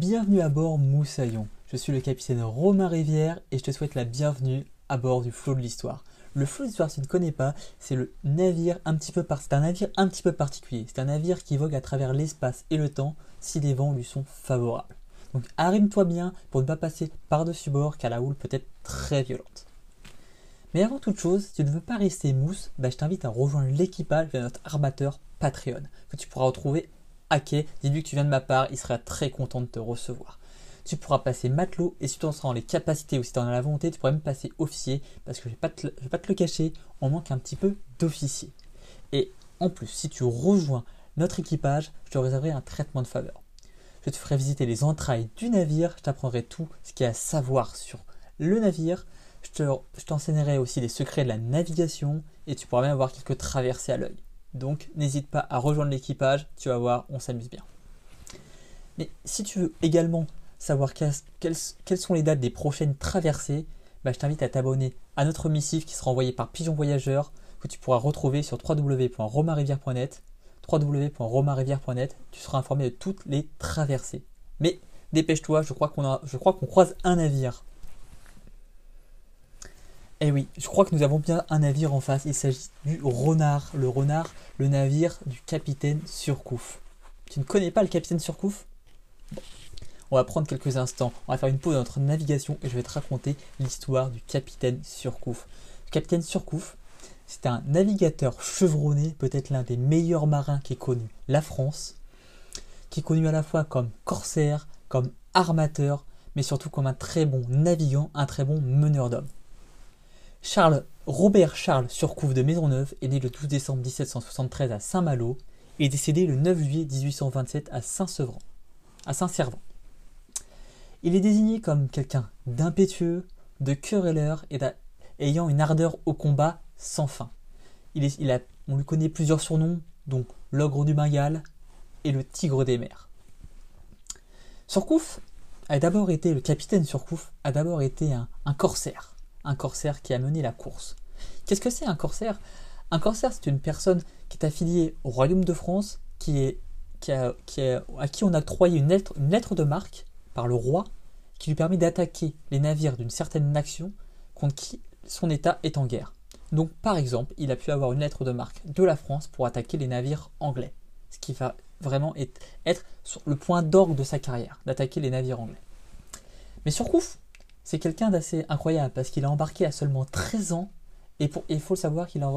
Bienvenue à bord Moussaillon. Je suis le capitaine Romain Rivière et je te souhaite la bienvenue à bord du flot de l'histoire. Le flot de l'histoire, si tu ne connais pas, c'est le navire un petit peu c'est un navire un petit peu particulier. C'est un navire qui vogue à travers l'espace et le temps si les vents lui sont favorables. Donc arrime-toi bien pour ne pas passer par-dessus bord car la houle peut être très violente. Mais avant toute chose, si tu ne veux pas rester mousse, bah, je t'invite à rejoindre l'équipage de notre armateur Patreon que tu pourras retrouver Dis-lui que tu viens de ma part, il sera très content de te recevoir. Tu pourras passer matelot et si tu en seras les capacités ou si tu en as la volonté, tu pourras même passer officier parce que je ne vais, pas te le cacher, on manque un petit peu d'officiers. Et en plus, si tu rejoins notre équipage, je te réserverai un traitement de faveur. Je te ferai visiter les entrailles du navire, je t'apprendrai tout ce qu'il y a à savoir sur le navire, je t'enseignerai aussi les secrets de la navigation et tu pourras même avoir quelques traversées à l'œil. Donc n'hésite pas à rejoindre l'équipage, tu vas voir, on s'amuse bien. Mais si tu veux également savoir quelles, sont les dates des prochaines traversées, bah, je t'invite à t'abonner à notre missive qui sera envoyé par Pigeon Voyageur, que tu pourras retrouver sur www.romarivière.net, tu seras informé de toutes les traversées. Mais dépêche-toi, je crois qu'on croise un navire. Eh oui, je crois que nous avons bien un navire en face. Il s'agit du Renard. Le Renard, le navire du capitaine Surcouf. Tu ne connais pas le capitaine Surcouf? On va prendre quelques instants. On va faire une pause dans notre navigation et je vais te raconter l'histoire du capitaine Surcouf. Le capitaine Surcouf, c'est un navigateur chevronné, peut-être l'un des meilleurs marins qui ait connu la France, qui est connu à la fois comme corsaire, comme armateur, mais surtout comme un très bon navigant, un très bon meneur d'hommes. Charles Robert Charles Surcouf de Maisonneuve est né le 12 décembre 1773 à Saint-Malo et décédé le 9 juillet 1827 à Saint-Sevran, à Saint-Servant. Il est désigné comme quelqu'un d'impétueux, de querelleur et ayant une ardeur au combat sans fin. on lui connaît plusieurs surnoms, dont l'ogre du Bengale et le tigre des mers. Surcouf a d'abord été, le capitaine Surcouf a d'abord été un corsaire un corsaire qui a mené la course. Qu'est-ce que c'est un corsaire? Un corsaire, c'est une personne qui est affiliée au Royaume de France, qui est, qui a, qui à qui on a octroyé une lettre, une lettre de marque par le roi, qui lui permet d'attaquer les navires d'une certaine nation contre qui son État est en guerre. Donc, par exemple, il a pu avoir une lettre de marque de la France pour attaquer les navires anglais, ce qui va vraiment être le point d'orgue de sa carrière, d'attaquer les navires anglais. Mais Surcouf, c'est quelqu'un d'assez incroyable parce qu'il a embarqué à seulement 13 ans. Et il faut le savoir qu'il a,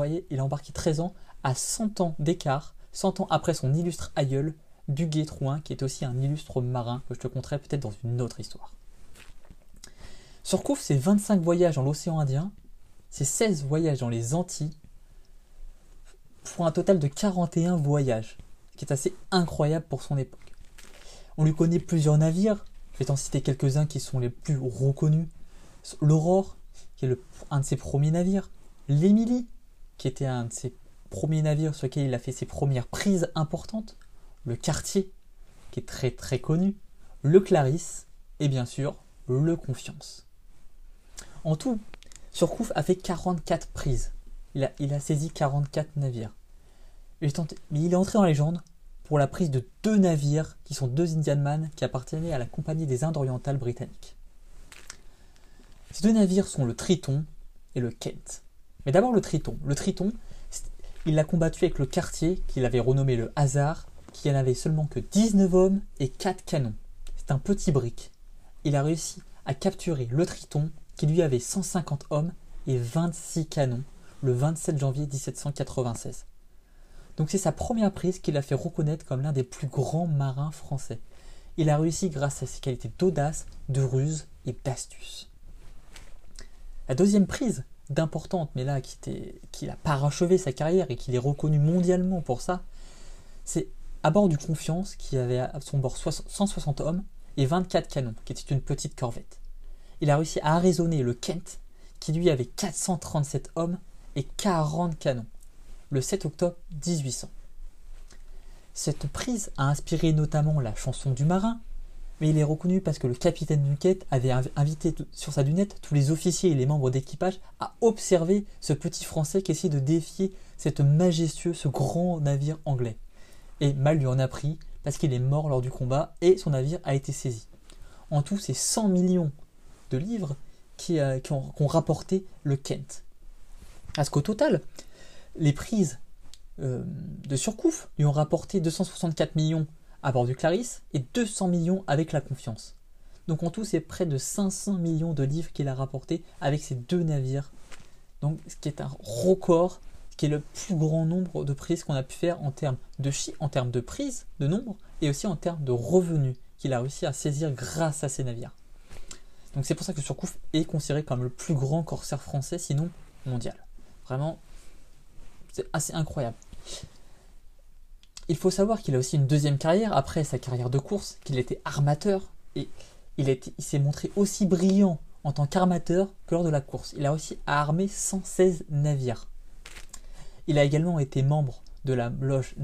embarqué 13 ans à 100 ans d'écart, 100 ans après son illustre aïeul, Duguay Trouin, qui est aussi un illustre marin que je te conterai peut-être dans une autre histoire. Surcouf, c'est 25 voyages dans l'océan Indien, c'est 16 voyages dans les Antilles, pour un total de 41 voyages, ce qui est assez incroyable pour son époque. On lui connaît plusieurs navires, je vais t'en citer quelques-uns qui sont les plus reconnus. L'Aurore, qui est un de ses premiers navires. L'Émilie, qui était un de ses premiers navires sur lesquels il a fait ses premières prises importantes. Le Quartier, qui est très très connu. Le Clarisse, et bien sûr, le Confiance. En tout, Surcouf a fait 44 prises. Il a, il a saisi 44 navires. mais il est entré dans la légende pour la prise de deux navires qui sont deux Indianman qui appartenaient à la Compagnie des Indes orientales britanniques. Ces deux navires sont le Triton et le Kent. Mais d'abord le Triton. Le Triton, il l'a combattu avec le quartier qu'il avait renommé le Hasard, qui n'avait seulement que 19 hommes et 4 canons. C'est un petit brick. Il a réussi à capturer le Triton, qui lui avait 150 hommes et 26 canons, le 27 janvier 1796. Donc c'est sa première prise qui l'a fait reconnaître comme l'un des plus grands marins français. Il a réussi grâce à ses qualités d'audace, de ruse et d'astuce. La deuxième prise, d'importante, mais là qui, qui a parachevé sa carrière et qu'il est reconnu mondialement pour ça, c'est à bord du Confiance qui avait à son bord 160 hommes et 24 canons, qui était une petite corvette. Il a réussi à arraisonner le Kent, qui lui avait 437 hommes et 40 canons le 7 octobre 1800. Cette prise a inspiré notamment la chanson du marin, mais il est reconnu parce que le capitaine Duquette avait invité sur sa lunette tous les officiers et les membres d'équipage à observer ce petit Français qui essayait de défier cette majestueux, ce grand navire anglais. Et mal lui en a pris parce qu'il est mort lors du combat et son navire a été saisi. En tout, c'est 100 millions de livres qui, euh, rapporté le Kent. Parce qu'au total, les prises euh, de Surcouf lui ont rapporté 264 millions à bord du Clarisse et 200 millions avec la Confiance. Donc en tout, c'est près de 500 millions de livres qu'il a rapporté avec ces deux navires. Donc ce qui est un record, ce qui est le plus grand nombre de prises qu'on a pu faire en termes de chi en termes de prises, de nombre, et aussi en termes de revenus qu'il a réussi à saisir grâce à ces navires. Donc c'est pour ça que Surcouf est considéré comme le plus grand corsaire français, sinon mondial. Vraiment, c'est assez incroyable. Il faut savoir qu'il a aussi une deuxième carrière après sa carrière de course, qu'il était armateur et il, s'est montré aussi brillant en tant qu'armateur que lors de la course. Il a aussi armé 116 navires. Il a également été membre de la loge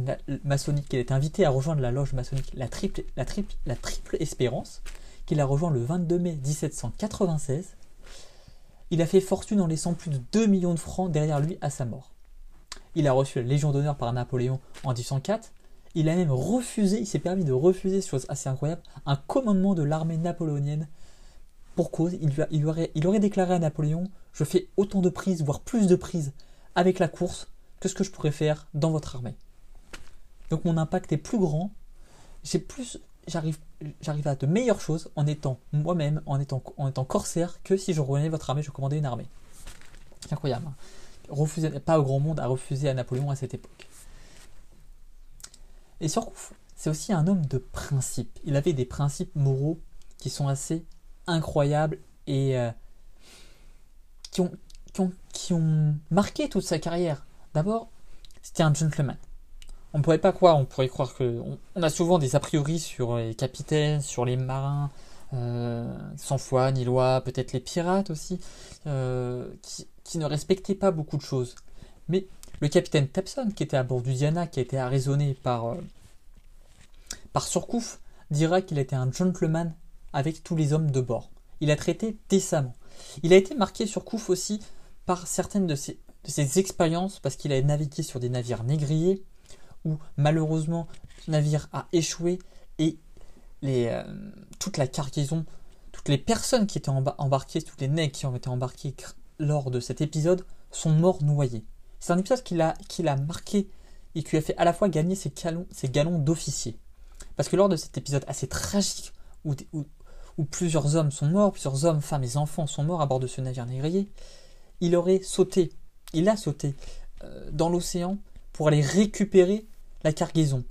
maçonnique. Il est invité à rejoindre la loge maçonnique la triple, la triple, la triple Espérance, qu'il a rejoint le 22 mai 1796. Il a fait fortune en laissant plus de 2 millions de francs derrière lui à sa mort. Il a reçu la Légion d'honneur par Napoléon en 1804. Il a même refusé, il s'est permis de refuser, chose assez incroyable, un commandement de l'armée napoléonienne pour cause. Il, aurait, il aurait déclaré à Napoléon Je fais autant de prises, voire plus de prises avec la course que ce que je pourrais faire dans votre armée. Donc mon impact est plus grand. Plus, j'arrive, à de meilleures choses en étant moi-même, en étant, corsaire, que si je revenais votre armée, je commandais une armée. C'est incroyable. Refusé, pas au grand monde a refusé à Napoléon à cette époque. Et Surcouf, c'est aussi un homme de principe. Il avait des principes moraux qui sont assez incroyables et euh, qui, ont, marqué toute sa carrière. D'abord, c'était un gentleman. On ne pourrait pas croire, on pourrait croire que. On, a souvent des a priori sur les capitaines, sur les marins, euh, sans foi ni loi, peut-être les pirates aussi, euh, ne respectait pas beaucoup de choses. Mais le capitaine Tepson, qui était à bord du Diana, qui a été arraisonné par, euh, par Surcouf, dira qu'il était un gentleman avec tous les hommes de bord. Il a traité décemment. Il a été marqué Surcouf aussi par certaines de ses, expériences, parce qu'il a navigué sur des navires négriers, où malheureusement ce navire a échoué et les, euh, toute la cargaison, toutes les personnes qui étaient embarquées, toutes les nègres qui ont été embarquées lors de cet épisode sont morts noyés. C'est un épisode qui l'a, qui l'a marqué et qui lui a fait à la fois gagner ses galons, ses galons d'officier. Parce que lors de cet épisode assez tragique où, où, plusieurs hommes sont morts, plusieurs hommes, femmes et enfants sont morts à bord de ce navire négrier, il aurait sauté, il a sauté euh, dans l'océan pour aller récupérer la cargaison.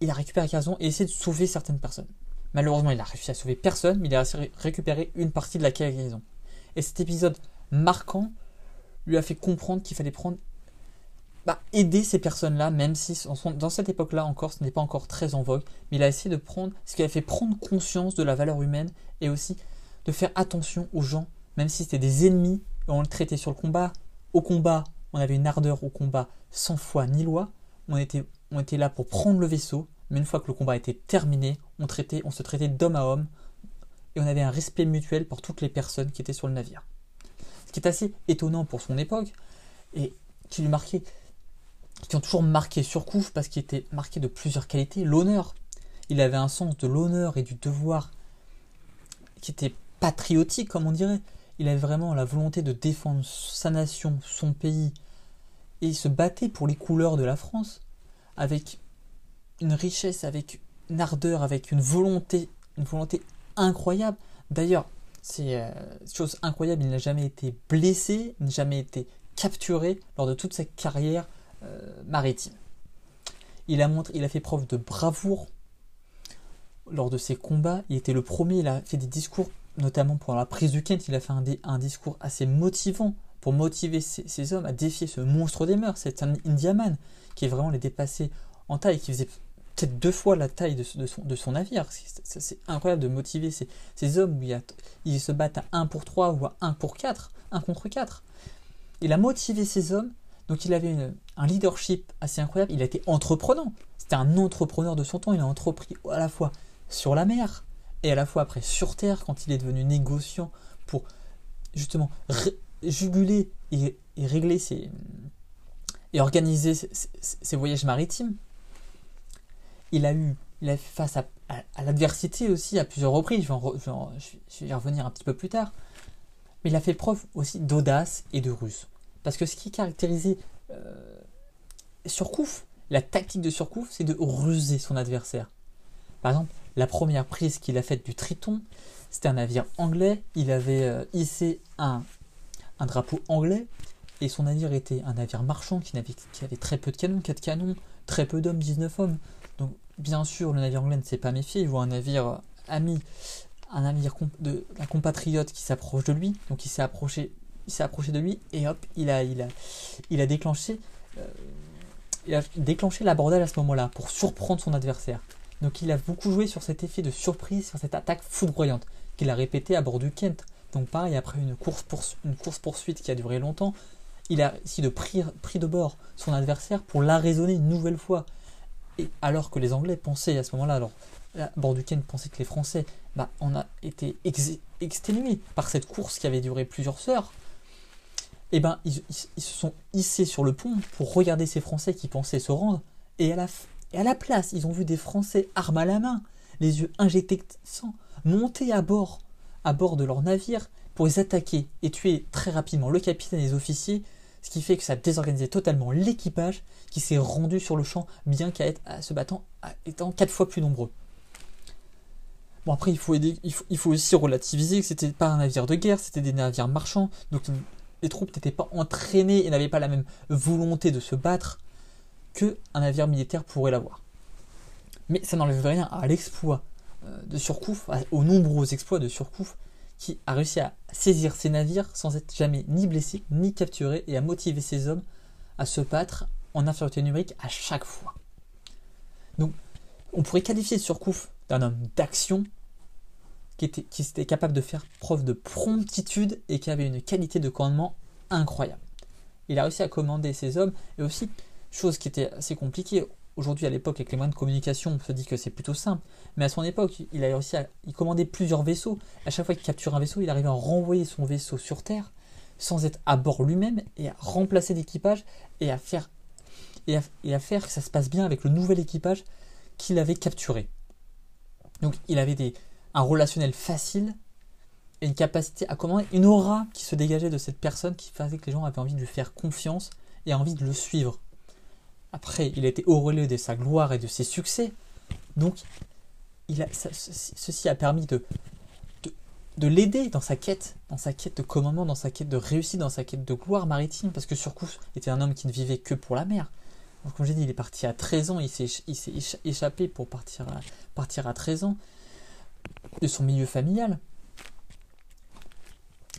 Il a récupéré la cargaison et essayé de sauver certaines personnes. Malheureusement, il a réussi à sauver personne, mais il a récupérer une partie de la cargaison. Et cet épisode marquant lui a fait comprendre qu'il fallait prendre. Bah, aider ces personnes-là, même si dans cette époque-là encore, ce n'est pas encore très en vogue, mais il a essayé de prendre ce qui a fait prendre conscience de la valeur humaine et aussi de faire attention aux gens, même si c'était des ennemis, on le traitait sur le combat. Au combat, on avait une ardeur au combat sans foi ni loi. On était, on était là pour prendre le vaisseau, mais une fois que le combat était terminé, on, traitait, on se traitait d'homme à homme, et on avait un respect mutuel pour toutes les personnes qui étaient sur le navire. Ce qui est assez étonnant pour son époque et qui lui marquait, qui ont toujours marqué Surcouf parce qu'il était marqué de plusieurs qualités. L'honneur, il avait un sens de l'honneur et du devoir qui était patriotique, comme on dirait. Il avait vraiment la volonté de défendre sa nation, son pays, et il se battait pour les couleurs de la France avec une richesse, avec une ardeur, avec une volonté, une volonté incroyable. D'ailleurs, c'est euh, chose incroyable, il n'a jamais été blessé, n'a jamais été capturé lors de toute sa carrière euh, maritime. Il a, montré, il a fait preuve de bravoure lors de ses combats. Il était le premier, il a fait des discours, notamment pour la prise du Kent, il a fait un, discours assez motivant pour motiver ces, hommes à défier ce monstre des mers. C'est un Indiaman qui est vraiment les dépassé en taille, qui faisait peut-être deux fois la taille de, son, navire. C'est incroyable de motiver ces, hommes où ils se battent à 1 pour 3 ou à 1 pour 4, 1 contre 4. Il a motivé ces hommes, donc il avait un leadership assez incroyable. Il a été entreprenant. C'était un entrepreneur de son temps. Il a entrepris à la fois sur la mer et à la fois après sur terre quand il est devenu négociant pour justement juguler et, régler ses, et organiser ses voyages maritimes il a eu face à, l'adversité aussi à plusieurs reprises, je vais, y revenir un petit peu plus tard, mais il a fait preuve aussi d'audace et de ruse. Parce que ce qui caractérisait euh, Surcouf, la tactique de Surcouf, c'est de ruser son adversaire. Par exemple, la première prise qu'il a faite du Triton, c'était un navire anglais, il avait euh, hissé un, un drapeau anglais, et son navire était un navire marchand qui avait, qui avait très peu de canons, 4 canons, très peu d'hommes, 19 hommes. Bien sûr, le navire anglais ne s'est pas méfié, il voit un navire ami, un navire de, compatriote qui s'approche de lui, donc il s'est approché, il s'est approché de lui et hop, il a, il a, il a déclenché, euh, il a déclenché l'abordage à ce moment-là pour surprendre son adversaire. Donc il a beaucoup joué sur cet effet de surprise, sur cette attaque foudroyante qu'il a répété à bord du Kent. Donc pareil, après une course, poursuite qui a duré longtemps, il a essayé de pris, de bord son adversaire pour l'arraisonner une nouvelle fois. Et alors que les Anglais pensaient à ce moment-là, alors Borduquin pensait que les Français, bah, on a été exténués par cette course qui avait duré plusieurs heures. Et eh ben ils, se sont hissés sur le pont pour regarder ces Français qui pensaient se rendre. Et à la, et à la place, ils ont vu des Français armes à la main, les yeux injectés de sang, monter à bord, à bord de leur navire pour les attaquer et tuer très rapidement le capitaine et les officiers ce qui fait que ça a désorganisé totalement l'équipage qui s'est rendu sur le champ, bien qu'à se battant étant quatre fois plus nombreux. Bon après il faut, il faut, aussi relativiser que c'était pas un navire de guerre, c'était des navires marchands, donc les troupes n'étaient pas entraînées et n'avaient pas la même volonté de se battre que un navire militaire pourrait l'avoir. Mais ça n'enlève rien à l'exploit euh, de Surcouf, aux nombreux exploits de Surcouf, qui a réussi à saisir ses navires sans être jamais ni blessé ni capturé et à motiver ses hommes à se battre en infériorité numérique à chaque fois. Donc, on pourrait qualifier Surcouf d'un homme d'action qui était, qui était capable de faire preuve de promptitude et qui avait une qualité de commandement incroyable. Il a réussi à commander ses hommes et aussi, chose qui était assez compliquée, Aujourd'hui, à l'époque, avec les moyens de communication, on se dit que c'est plutôt simple. Mais à son époque, il a réussi à il commandait plusieurs vaisseaux. À chaque fois qu'il capture un vaisseau, il arrivait à renvoyer son vaisseau sur Terre sans être à bord lui-même et à remplacer l'équipage et à faire et faire que ça se passe bien avec le nouvel équipage qu'il avait capturé. Donc, il avait un relationnel facile et une capacité à commander, une aura qui se dégageait de cette personne qui faisait que les gens avaient envie de lui faire confiance et envie de le suivre. Après, il a été auréolé de sa gloire et de ses succès. Donc, ceci a permis de, de, l'aider dans sa quête, dans sa quête de commandement, dans sa quête de réussite, dans sa quête de gloire maritime, parce que Surcouf était un homme qui ne vivait que pour la mer. Donc, comme j'ai dit, il est parti à 13 ans, il s'est échappé pour partir à, partir à 13 ans de son milieu familial.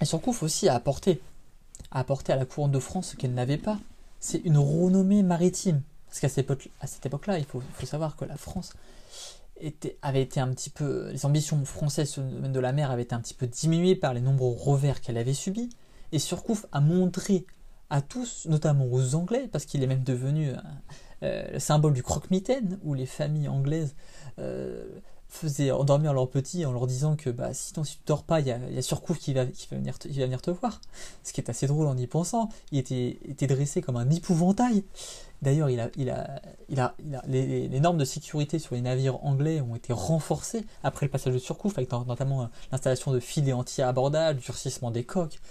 Et Surcouf aussi a apporté, a apporté à la couronne de France ce qu'elle n'avait pas c'est une renommée maritime. Parce qu'à cette époque-là, il faut, savoir que la France avait été un petit peu. Les ambitions françaises de la mer avaient été un petit peu diminuées par les nombreux revers qu'elle avait subis. Et Surcouf a montré à tous, notamment aux Anglais, parce qu'il est même devenu euh, le symbole du croque-mitaine, où les familles anglaises euh, faisaient endormir leurs petits en leur disant que bah, sinon si tu dors pas, il y a, a Surcouf qui va, qui, va venir te, venir te voir. Ce qui est assez drôle en y pensant. Il était, était dressé comme un épouvantail. D'ailleurs, il a, il a, il a, les, normes de sécurité sur les navires anglais ont été renforcées après le passage de Surcouf, avec notamment euh, l'installation de filets anti-abordage, le durcissement des coques,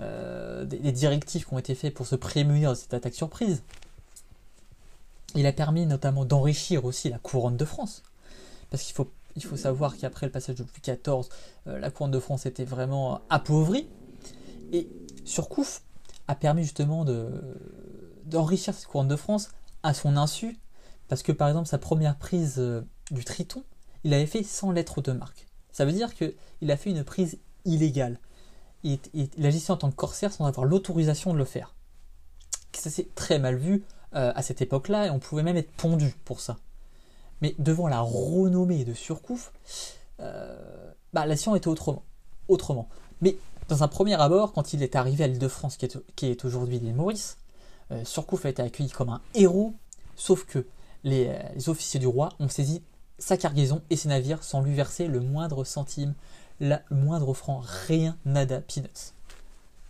euh, des, directives qui ont été faites pour se prémunir de cette attaque surprise. Il a permis notamment d'enrichir aussi la couronne de France parce qu'il faut, il faut savoir qu'après le passage de Louis XIV, la couronne de France était vraiment appauvrie. Et Surcouf a permis justement de, d'enrichir cette couronne de France à son insu, parce que par exemple sa première prise euh, du Triton, il avait fait sans lettre de marque. Ça veut dire qu'il a fait une prise illégale. Il, agissait en tant que corsaire sans avoir l'autorisation de le faire. Ça s'est très mal vu euh, à cette époque-là et on pouvait même être pondu pour ça. Mais devant la renommée de Surcouf, euh, bah, la était autrement. autrement. Mais dans un premier abord, quand il est arrivé à l'île de France, qui est, aujourd'hui l'île Maurice, euh, Surcouf a été accueilli comme un héros, sauf que les, officiers du roi ont saisi sa cargaison et ses navires sans lui verser le moindre centime, le moindre franc, rien, nada, peanuts.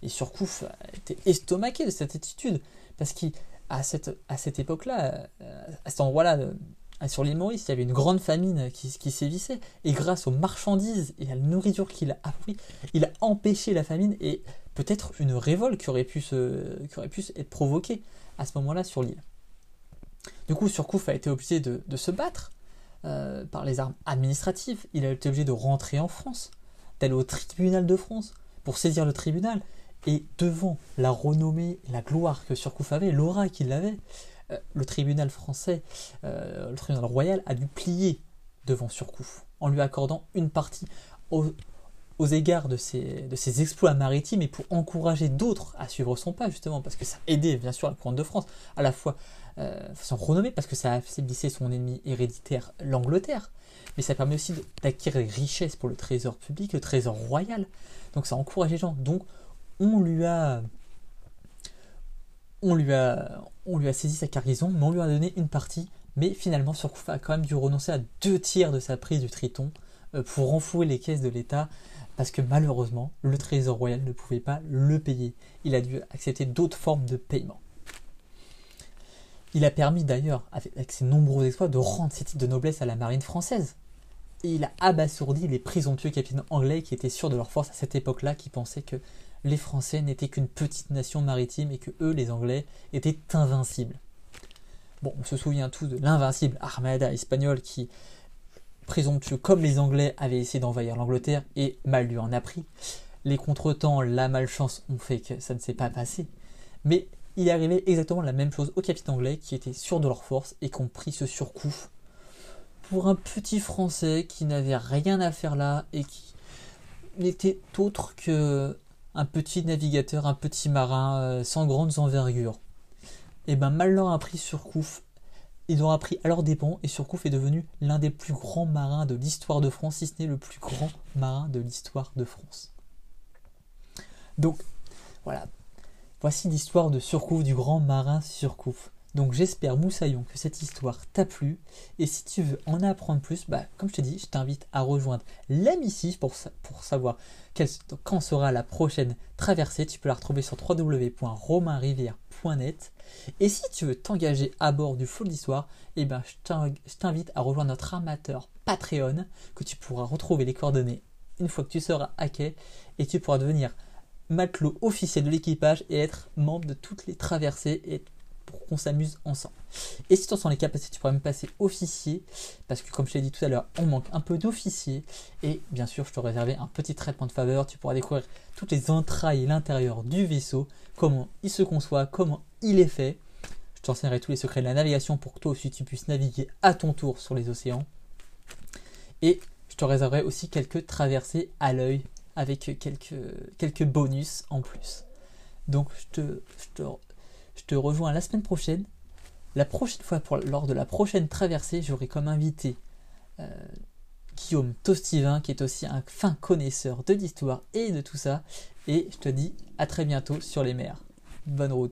Et Surcouf était estomaqué de cette attitude, parce qu'à cette, à cette époque-là, euh, à cet endroit-là, sur l'île Maurice, il y avait une grande famine qui, sévissait, et grâce aux marchandises et à la nourriture qu'il a appris, il a empêché la famine et peut-être une révolte qui aurait pu, être provoquée à ce moment-là sur l'île. Du coup, Surcouf a été obligé de, se battre euh, par les armes administratives. Il a été obligé de rentrer en France, d'aller au tribunal de France pour saisir le tribunal. Et devant la renommée, la gloire que Surcouf avait, l'aura qu'il avait, le tribunal français, euh, le tribunal royal a dû plier devant Surcouf en lui accordant une partie aux, égards de ses, de ses, exploits maritimes et pour encourager d'autres à suivre son pas justement parce que ça aidait bien sûr la couronne de France à la fois euh, son renommée parce que ça affaiblissait son ennemi héréditaire l'Angleterre mais ça permet aussi d'acquérir des richesses pour le trésor public le trésor royal. Donc ça encourage les gens. Donc on lui a on lui a, saisi sa cargaison, mais on lui a donné une partie. Mais finalement, Surcouf a quand même dû renoncer à deux tiers de sa prise du Triton euh, pour renflouer les caisses de l'État, parce que malheureusement, le Trésor royal ne pouvait pas le payer. Il a dû accepter d'autres formes de paiement. Il a permis d'ailleurs, avec ses nombreux exploits, de rendre ses titres de noblesse à la marine française. Et il a abasourdi les présomptueux capitaines anglais qui étaient sûrs de leur force à cette époque-là, qui pensaient que les Français n'étaient qu'une petite nation maritime et que eux, les Anglais, étaient invincibles. Bon, on se souvient tous de l'invincible Armada espagnole qui, présomptueux comme les Anglais, avait essayé d'envahir l'Angleterre et mal lui en a pris. Les contretemps, la malchance ont fait que ça ne s'est pas passé. Mais il est arrivé exactement la même chose aux capitaines anglais qui étaient sûrs de leur force et qui ont pris ce surcoup pour un petit Français qui n'avait rien à faire là et qui n'était autre que un petit navigateur, un petit marin euh, sans grandes envergures. Et eh ben mal leur a pris Surcouf. Ils ont appris à leur dépens et Surcouf est devenu l'un des plus grands marins de l'histoire de France, si ce n'est le plus grand marin de l'histoire de France. Donc voilà, voici l'histoire de Surcouf, du grand marin Surcouf. Donc j'espère Moussaillon que cette histoire t'a plu. Et si tu veux en apprendre plus, bah, comme je t'ai dit, je t'invite à rejoindre la pour, pour savoir quand sera la prochaine traversée. Tu peux la retrouver sur www.romainrivière.net et si tu veux t'engager à bord du flot d'histoire, eh ben, je t'invite à rejoindre notre amateur Patreon que tu pourras retrouver les coordonnées une fois que tu seras à quai. Et tu pourras devenir matelot officiel de l'équipage et être membre de toutes les traversées et qu'on s'amuse ensemble. Et si tu en sens les capacités, tu pourras même passer officier, parce que comme je t'ai dit tout à l'heure, on manque un peu d'officiers. Et bien sûr, je te réservé un petit traitement de faveur. Tu pourras découvrir toutes les entrailles et l'intérieur du vaisseau, comment il se conçoit, comment il est fait. Je t'enseignerai tous les secrets de la navigation pour que toi aussi tu puisses naviguer à ton tour sur les océans. Et je te réserverai aussi quelques traversées à l'œil avec quelques, quelques bonus en plus. Donc je te, je te je te rejoins la semaine prochaine. La prochaine fois, lors de la prochaine traversée, j'aurai comme invité euh, Guillaume Tostivin, qui est aussi un fin connaisseur de l'histoire et de tout ça. Et je te dis à très bientôt sur les mers. Bonne route.